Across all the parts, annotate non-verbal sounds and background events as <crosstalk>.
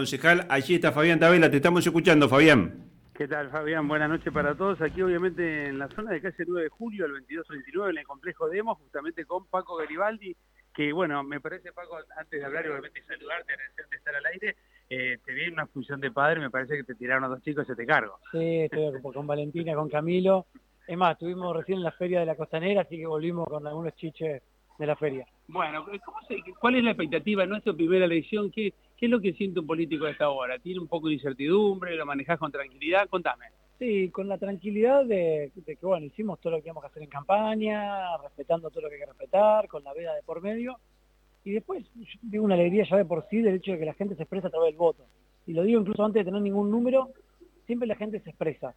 Concejal, allí está Fabián Tabela, te estamos escuchando, Fabián. ¿Qué tal, Fabián? Buenas noches para todos. Aquí, obviamente, en la zona de calle 9 de julio, el 22-29, en el complejo Demo, justamente con Paco Garibaldi, que, bueno, me parece, Paco, antes de hablar, obviamente, saludarte, agradecerte estar al aire, eh, te vi en una función de padre, me parece que te tiraron a dos chicos y se te cargo. Sí, estoy con Valentina, con Camilo. Es más, estuvimos recién en la Feria de la Costanera, así que volvimos con algunos chiches de la feria. Bueno, ¿cuál es la expectativa en nuestra primera elección? ¿Qué, ¿Qué es lo que siente un político a esta hora? ¿Tiene un poco de incertidumbre? ¿Lo manejás con tranquilidad? Contame. Sí, con la tranquilidad de, que, bueno, hicimos todo lo que íbamos a hacer en campaña, respetando todo lo que hay que respetar, con la veda de por medio. Y después digo una alegría ya de por sí del hecho de que la gente se expresa a través del voto. Y lo digo incluso antes de tener ningún número, siempre la gente se expresa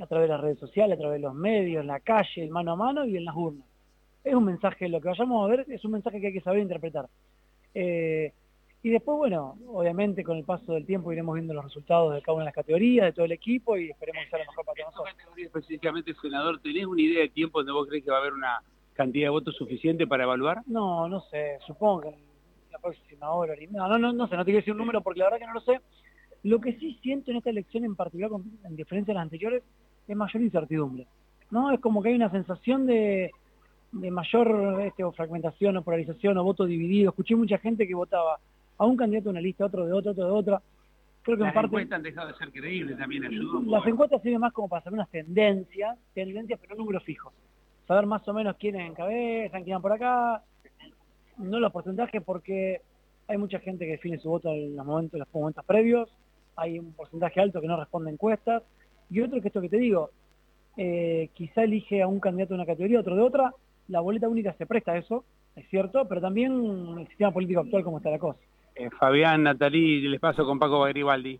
a través de las redes sociales, a través de los medios, en la calle, en mano a mano y en las urnas. Es un mensaje, lo que vayamos a ver es un mensaje que hay que saber interpretar. Eh, y después, bueno, obviamente con el paso del tiempo iremos viendo los resultados de cada una de las categorías, de todo el equipo y esperemos que sea lo mejor para todos nosotros. categoría específicamente, senador, ¿tenés una idea de tiempo donde vos crees que va a haber una cantidad de votos suficiente para evaluar? No, no sé, supongo que en la próxima hora. No, no, no, no sé, no te quiero decir un número porque la verdad que no lo sé. Lo que sí siento en esta elección en particular, en diferencia de las anteriores, es mayor incertidumbre. ¿no? Es como que hay una sensación de, de mayor este, o fragmentación o polarización o voto dividido. Escuché mucha gente que votaba a un candidato de una lista, otro de otro, otro de otra. Creo que las en parte, encuestas han dejado de ser creíbles también ayudó. Las encuestas sirven más como para saber unas tendencias, tendencias pero números fijos. Saber más o menos quiénes encabezan, quién van por acá. No los porcentajes porque hay mucha gente que define su voto en los momentos, en los momentos previos. Hay un porcentaje alto que no responde a encuestas. Y otro que esto que te digo, eh, quizá elige a un candidato de una categoría, otro de otra. La boleta única se presta a eso, es cierto, pero también el sistema político actual como está la cosa. Eh, Fabián, Natalí, les paso con Paco Garibaldi.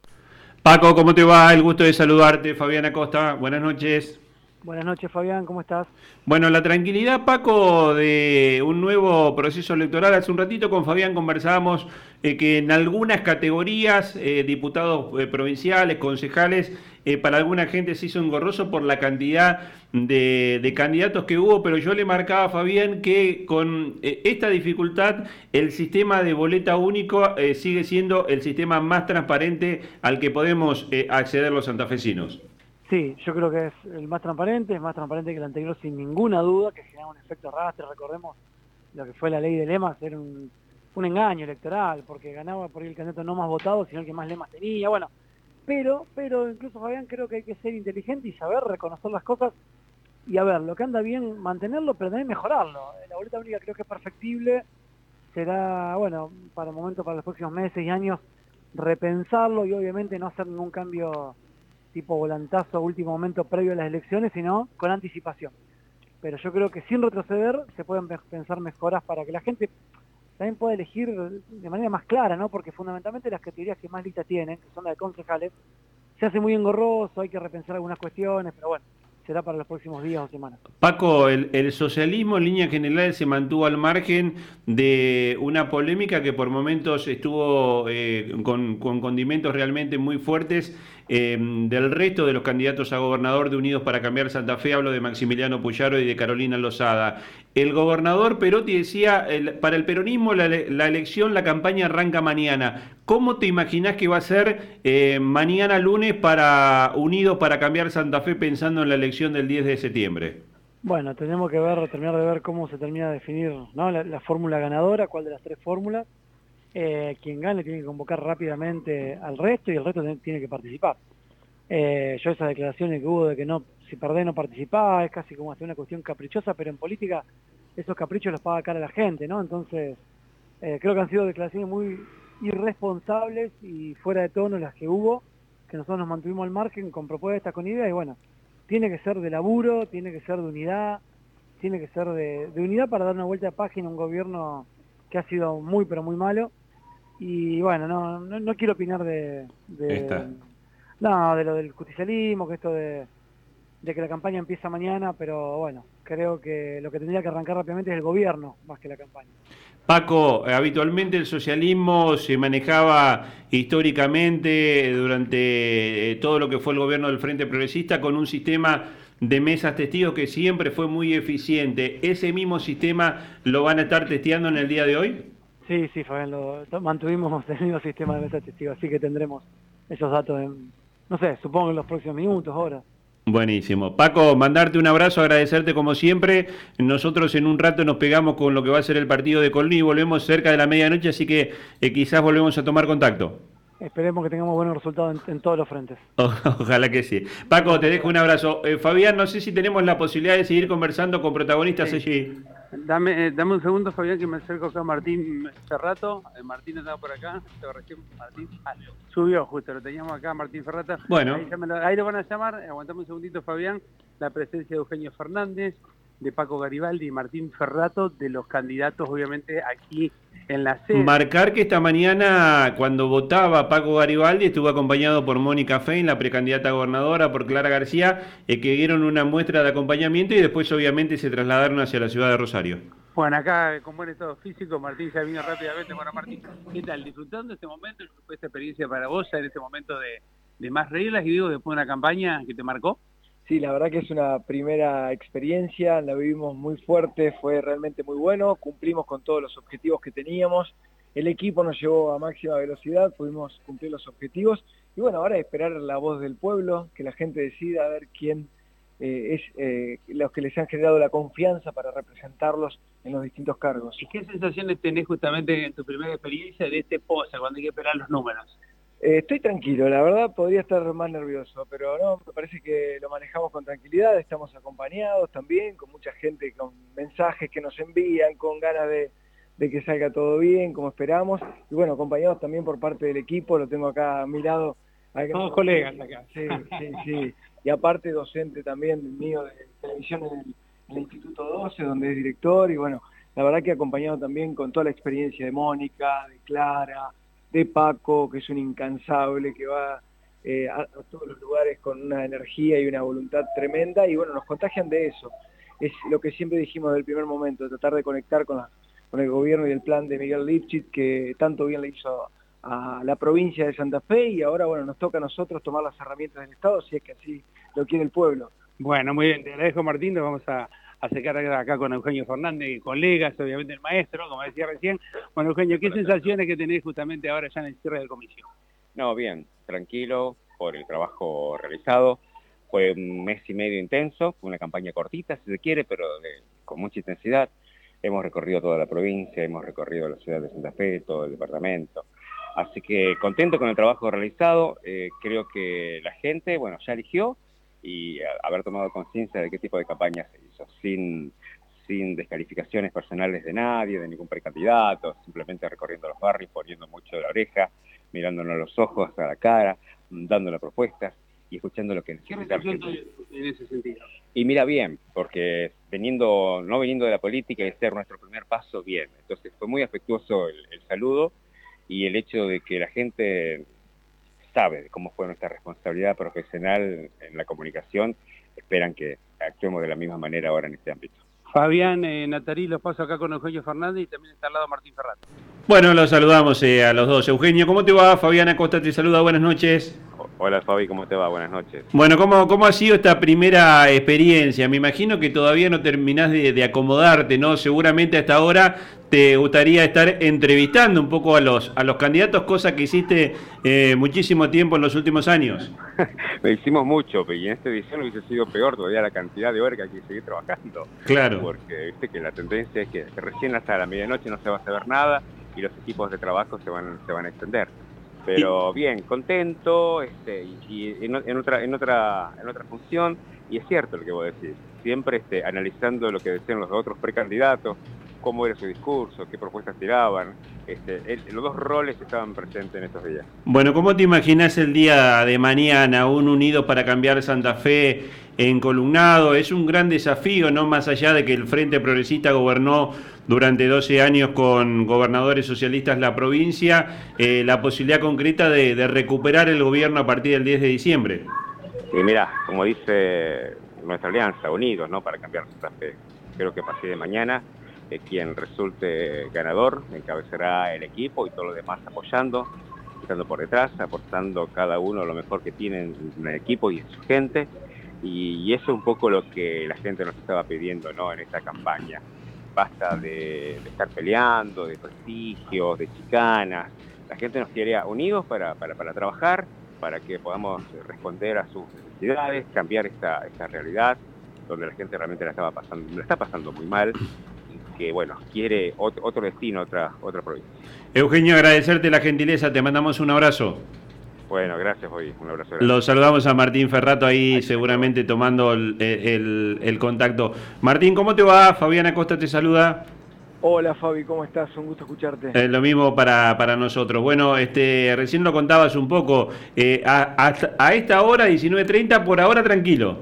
Paco, ¿cómo te va? El gusto de saludarte. Fabián Acosta, buenas noches. Buenas noches, Fabián, ¿cómo estás? Bueno, la tranquilidad, Paco, de un nuevo proceso electoral. Hace un ratito con Fabián conversábamos eh, que en algunas categorías, eh, diputados eh, provinciales, concejales, para alguna gente se hizo engorroso por la cantidad de, de, candidatos que hubo, pero yo le marcaba a Fabián que con esta dificultad el sistema de boleta único sigue siendo el sistema más transparente al que podemos acceder los santafesinos. Sí, yo creo que es el más transparente, es más transparente que el anterior sin ninguna duda, que genera un efecto rastre, recordemos lo que fue la ley de lemas, era un, engaño electoral, porque ganaba por el candidato no más votado, sino el que más lemas tenía, bueno, pero, pero incluso Fabián creo que hay que ser inteligente y saber reconocer las cosas y a ver, lo que anda bien mantenerlo, pero también mejorarlo. La boleta única creo que es perfectible, será, bueno, para el momento, para los próximos meses y años, repensarlo y obviamente no hacer ningún cambio tipo volantazo a último momento previo a las elecciones, sino con anticipación. Pero yo creo que sin retroceder se pueden pensar mejoras para que la gente también pueda elegir de manera más clara, ¿no? Porque fundamentalmente las categorías que más lista tienen, que son las de concejales, se hace muy engorroso, hay que repensar algunas cuestiones, pero bueno, será para los próximos días o semanas. Paco, el, socialismo en línea general se mantuvo al margen de una polémica que por momentos estuvo eh, con, condimentos realmente muy fuertes eh, del resto de los candidatos a gobernador de Unidos para Cambiar Santa Fe, hablo de Maximiliano Puyaro y de Carolina Lozada. El gobernador Perotti decía, para el peronismo la, elección, la campaña arranca mañana. ¿Cómo te imaginas que va a ser eh, mañana lunes para Unidos para Cambiar Santa Fe pensando en la elección del 10 de septiembre? Bueno, tenemos que ver, terminar de ver cómo se termina de definir ¿no? la, fórmula ganadora, cuál de las tres fórmulas. Eh, quien gane tiene que convocar rápidamente al resto y el resto tiene que participar. Eh, yo esas declaraciones que hubo de que no si perdés no participás, es casi como hasta una cuestión caprichosa, pero en política esos caprichos los paga cara la gente, ¿no? Entonces, eh, creo que han sido declaraciones muy irresponsables y fuera de tono las que hubo, que nosotros nos mantuvimos al margen con propuestas, con ideas, y bueno, tiene que ser de laburo, tiene que ser de unidad, tiene que ser de, unidad para dar una vuelta de página a un gobierno que ha sido muy, pero muy malo. Y bueno, no, no, quiero opinar de, de, no, de lo del justicialismo, que esto de de que la campaña empieza mañana, pero bueno, creo que lo que tendría que arrancar rápidamente es el gobierno más que la campaña. Paco, habitualmente el socialismo se manejaba históricamente durante eh, todo lo que fue el gobierno del Frente Progresista con un sistema de mesas testigos que siempre fue muy eficiente. ¿Ese mismo sistema lo van a estar testeando en el día de hoy? Sí, sí, Fabián, lo, mantuvimos <laughs> el mismo sistema de mesa testigo, así que tendremos esos datos en, no sé, supongo en los próximos minutos, horas. Buenísimo. Paco, mandarte un abrazo, agradecerte como siempre. Nosotros en un rato nos pegamos con lo que va a ser el partido de Colni y volvemos cerca de la medianoche, así que eh, quizás volvemos a tomar contacto. Esperemos que tengamos buenos resultados en, todos los frentes. <laughs> ojalá que sí. Paco, te dejo un abrazo. Eh, Fabián, no sé si tenemos la posibilidad de seguir conversando con protagonistas allí. Dame, eh, dame un segundo, Fabián, que me acerco acá a Martín Ferrato. Eh, Martín estaba por acá. Martín ah, subió justo, lo teníamos acá, Martín Ferrata. Bueno. Ahí, lo, van a llamar. Aguantame un segundito, Fabián. La presencia de Eugenio Fernández, de Paco Garibaldi y Martín Ferrato, de los candidatos, obviamente, aquí en la sede. Marcar que esta mañana, cuando votaba Paco Garibaldi, estuvo acompañado por Mónica Fein, la precandidata a gobernadora, por Clara García, eh, que dieron una muestra de acompañamiento y después obviamente se trasladaron hacia la ciudad de Rosario. Bueno, acá con buen estado físico, Martín ya vino rápidamente. Bueno, Martín, ¿qué tal? ¿Disfrutando este momento? ¿Fue esta experiencia para vos en este momento de, de más reglas y digo, después de una campaña que te marcó? Sí, la verdad que es una primera experiencia, la vivimos muy fuerte, fue realmente muy bueno, cumplimos con todos los objetivos que teníamos, el equipo nos llevó a máxima velocidad, pudimos cumplir los objetivos y bueno, ahora esperar la voz del pueblo, que la gente decida a ver quién eh, es eh, los que les han generado la confianza para representarlos en los distintos cargos. ¿Y qué sensaciones tenés justamente en tu primera experiencia de este POSA, cuando hay que esperar los números? Eh, estoy tranquilo, la verdad podría estar más nervioso, pero no, me parece que lo manejamos con tranquilidad, estamos acompañados también, con mucha gente, con mensajes que nos envían, con ganas de, que salga todo bien, como esperamos, y bueno, acompañados también por parte del equipo, lo tengo acá a mi lado. Todos colegas acá. Sí, sí, sí. Y aparte docente también mío de televisión en el, en el Instituto 12, donde es director, y bueno, la verdad que acompañado también con toda la experiencia de Mónica, de Clara, de Paco, que es un incansable, que va eh, a, todos los lugares con una energía y una voluntad tremenda, y bueno, nos contagian de eso. Es lo que siempre dijimos del primer momento, tratar de conectar con, con el gobierno y el plan de Miguel Lipschitz, que tanto bien le hizo a la provincia de Santa Fe, y ahora, bueno, nos toca a nosotros tomar las herramientas del Estado, si es que así lo quiere el pueblo. Bueno, muy bien, te agradezco Martín, nos vamos a acercar acá con Eugenio Fernández, colegas, obviamente el maestro, como decía recién. Bueno, Eugenio, ¿qué sensaciones que tenés justamente ahora ya en el cierre del comisión? No, bien, tranquilo por el trabajo realizado. Fue un mes y medio intenso, fue una campaña cortita, si se quiere, pero con mucha intensidad. Hemos recorrido toda la provincia, hemos recorrido la ciudad de Santa Fe, todo el departamento. Así que contento con el trabajo realizado. Eh, creo que la gente, bueno, ya eligió y haber tomado conciencia de qué tipo de campaña se hizo, sin, sin descalificaciones personales de nadie, de ningún precandidato, simplemente recorriendo los barrios, poniendo mucho de la oreja, mirándonos los ojos a la cara, dándole propuestas y escuchando lo que necesita en ese sentido? Y mira bien, porque veniendo, no viniendo de la política y ser nuestro primer paso, bien. Entonces fue muy afectuoso el saludo y el hecho de que la gente sabe cómo fue nuestra responsabilidad profesional en la comunicación, esperan que actuemos de la misma manera ahora en este ámbito. Fabián eh, Natarí, los paso acá con Eugenio Fernández y también está al lado Martín Ferrat. Bueno, los saludamos eh, a los dos. Eugenio, ¿cómo te va? Fabián Acosta te saluda, buenas noches. Hola Fabi, ¿cómo te va? Buenas noches. Bueno, ¿cómo, cómo ha sido esta primera experiencia? Me imagino que todavía no terminás de, acomodarte, ¿no? Seguramente hasta ahora te gustaría estar entrevistando un poco a los, a los candidatos, cosa que hiciste eh, muchísimo tiempo en los últimos años. <laughs> Lo hicimos mucho, y en esta edición hubiese sido peor todavía la cantidad de horas que hay que seguir trabajando. Claro. Porque viste que la tendencia es que recién hasta la medianoche no se va a saber nada y los equipos de trabajo se van, se van a extender. Pero bien, contento este, y, en, otra, en, otra, en otra función, y es cierto lo que vos decís, siempre este, analizando lo que decían los otros precandidatos, cómo era su discurso, qué propuestas tiraban. Este, los dos roles estaban presentes en estos días. Bueno, ¿cómo te imaginas el día de mañana, un Unidos para cambiar Santa Fe en columnado? Es un gran desafío, no más allá de que el Frente Progresista gobernó durante 12 años con gobernadores socialistas la provincia, eh, la posibilidad concreta de, recuperar el gobierno a partir del 10 de diciembre. Y mira, como dice nuestra alianza, unidos, ¿no? Para cambiar nuestra fe. Creo que a partir de mañana eh, quien resulte ganador encabezará el equipo y todo lo demás apoyando, estando por detrás, aportando cada uno lo mejor que tiene en el equipo y en su gente. Y, y eso es un poco lo que la gente nos estaba pidiendo ¿no? en esta campaña basta de, estar peleando, de prestigios, de chicanas. La gente nos quiere unidos para, para, para trabajar, para que podamos responder a sus necesidades, cambiar esta, esta realidad donde la gente realmente la estaba pasando, la está pasando muy mal y que bueno, quiere otro, otro destino, otra, otra provincia. Eugenio, agradecerte la gentileza, te mandamos un abrazo. Bueno, gracias, hoy un abrazo. Grande. Lo saludamos a Martín Ferrato ahí seguramente tomando el, contacto. Martín, ¿cómo te va? Fabiana Costa te saluda. Hola Fabi, ¿cómo estás? Un gusto escucharte. Eh, lo mismo para, para, nosotros. Bueno, este, recién lo contabas un poco. Eh, a, a, esta hora, 19.30, por ahora tranquilo.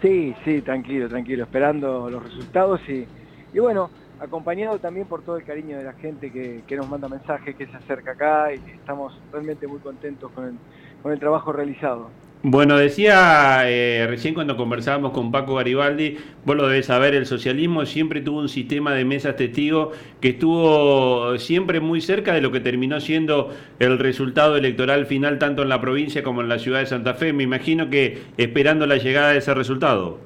Sí, sí, tranquilo, tranquilo, esperando los resultados y, y bueno, acompañado también por todo el cariño de la gente que, nos manda mensajes, que se acerca acá y estamos realmente muy contentos con el, con el trabajo realizado. Bueno, decía eh, recién cuando conversábamos con Paco Garibaldi, vos lo debes saber, el socialismo siempre tuvo un sistema de mesas testigos que estuvo siempre muy cerca de lo que terminó siendo el resultado electoral final tanto en la provincia como en la ciudad de Santa Fe. Me imagino que esperando la llegada de ese resultado.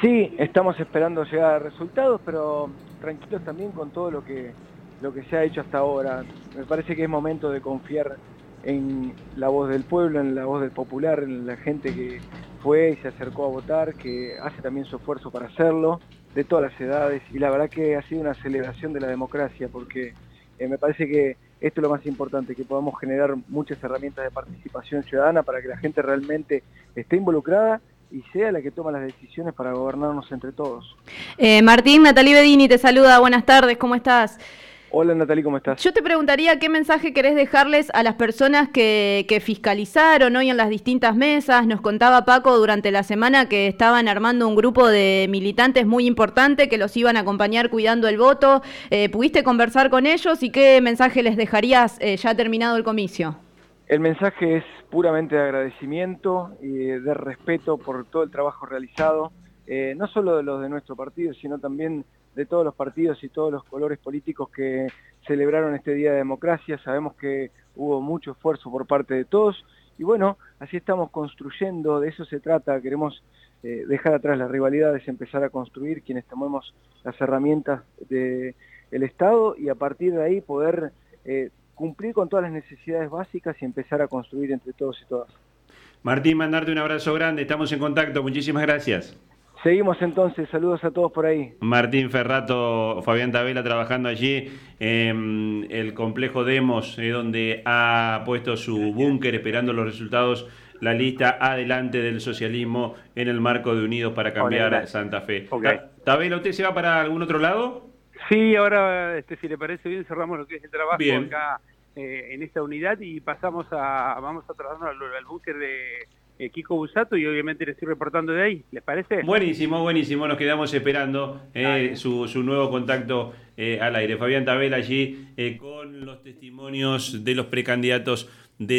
Sí, estamos esperando llegar a resultados, pero tranquilos también con todo lo que, lo que se ha hecho hasta ahora. Me parece que es momento de confiar en la voz del pueblo, en la voz del popular, en la gente que fue y se acercó a votar, que hace también su esfuerzo para hacerlo, de todas las edades, y la verdad que ha sido una celebración de la democracia, porque eh, me parece que esto es lo más importante, que podamos generar muchas herramientas de participación ciudadana para que la gente realmente esté involucrada y sea la que toma las decisiones para gobernarnos entre todos. Eh, Martín, Natalie Bedini te saluda, buenas tardes, ¿cómo estás? Hola Natalie, ¿cómo estás? Yo te preguntaría qué mensaje querés dejarles a las personas que, que, fiscalizaron hoy en las distintas mesas. Nos contaba Paco durante la semana que estaban armando un grupo de militantes muy importante que los iban a acompañar cuidando el voto. Eh, ¿Pudiste conversar con ellos y qué mensaje les dejarías eh, ya terminado el comicio? El mensaje es puramente de agradecimiento y de respeto por todo el trabajo realizado, eh, no solo de los de nuestro partido, sino también de todos los partidos y todos los colores políticos que celebraron este Día de Democracia. Sabemos que hubo mucho esfuerzo por parte de todos y bueno, así estamos construyendo, de eso se trata, queremos eh, dejar atrás las rivalidades, empezar a construir quienes tomemos las herramientas del Estado y a partir de ahí poder eh, cumplir con todas las necesidades básicas y empezar a construir entre todos y todas. Martín, mandarte un abrazo grande, estamos en contacto, muchísimas gracias. Seguimos entonces, saludos a todos por ahí. Martín Ferrato, Fabián Tabela trabajando allí en el complejo Demos, eh, donde ha puesto su búnker esperando los resultados, la lista adelante del socialismo en el marco de Unidos para Cambiar Santa Fe. Tabela, ¿usted se va para algún otro lado? Sí, ahora, este, si le parece bien, cerramos lo que es el trabajo acá eh, en esta unidad y pasamos a, vamos a trasladarnos al, búnker de eh, Kiko Busato y obviamente le estoy reportando de ahí, ¿les parece? Buenísimo, buenísimo, nos quedamos esperando eh, su, su, nuevo contacto al aire. Fabián Tabel allí con los testimonios de los precandidatos de